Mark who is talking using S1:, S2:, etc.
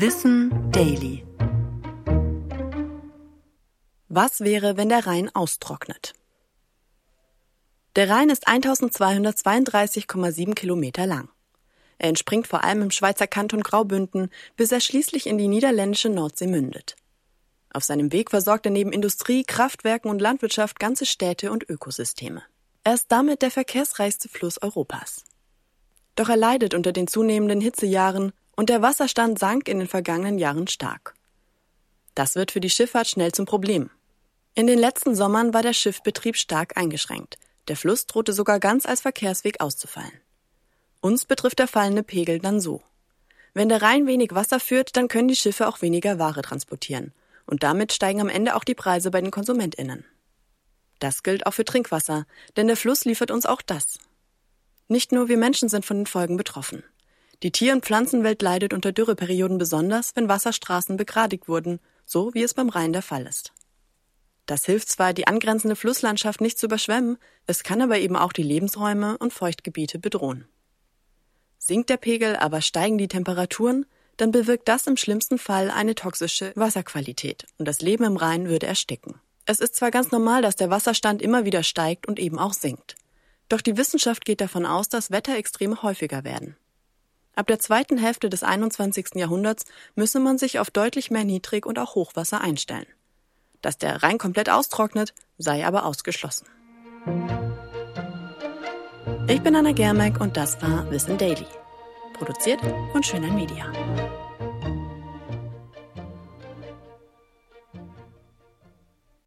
S1: Wissen Daily. Was wäre, wenn der Rhein austrocknet? Der Rhein ist 1232,7 Kilometer lang. Er entspringt vor allem im Schweizer Kanton Graubünden, bis er schließlich in die niederländische Nordsee mündet. Auf seinem Weg versorgt er neben Industrie, Kraftwerken und Landwirtschaft ganze Städte und Ökosysteme. Er ist damit der verkehrsreichste Fluss Europas. Doch er leidet unter den zunehmenden Hitzejahren und der Wasserstand sank in den vergangenen Jahren stark. Das wird für die Schifffahrt schnell zum Problem. In den letzten Sommern war der Schiffbetrieb stark eingeschränkt. Der Fluss drohte sogar ganz als Verkehrsweg auszufallen. Uns betrifft der fallende Pegel dann so. Wenn der Rhein wenig Wasser führt, dann können die Schiffe auch weniger Ware transportieren. Und damit steigen am Ende auch die Preise bei den KonsumentInnen. Das gilt auch für Trinkwasser, denn der Fluss liefert uns auch das. Nicht nur wir Menschen sind von den Folgen betroffen. Die Tier- und Pflanzenwelt leidet unter Dürreperioden besonders, wenn Wasserstraßen begradigt wurden, so wie es beim Rhein der Fall ist. Das hilft zwar, die angrenzende Flusslandschaft nicht zu überschwemmen, es kann aber eben auch die Lebensräume und Feuchtgebiete bedrohen. Sinkt der Pegel, aber steigen die Temperaturen, dann bewirkt das im schlimmsten Fall eine toxische Wasserqualität und das Leben im Rhein würde ersticken. Es ist zwar ganz normal, dass der Wasserstand immer wieder steigt und eben auch sinkt. Doch die Wissenschaft geht davon aus, dass Wetterextreme häufiger werden. Ab der zweiten Hälfte des 21. Jahrhunderts müsse man sich auf deutlich mehr Niedrig- und auch Hochwasser einstellen. Dass der Rhein komplett austrocknet, sei aber ausgeschlossen. Ich bin Anna Germeck und das war Wissen Daily. Produziert von Schöner Media.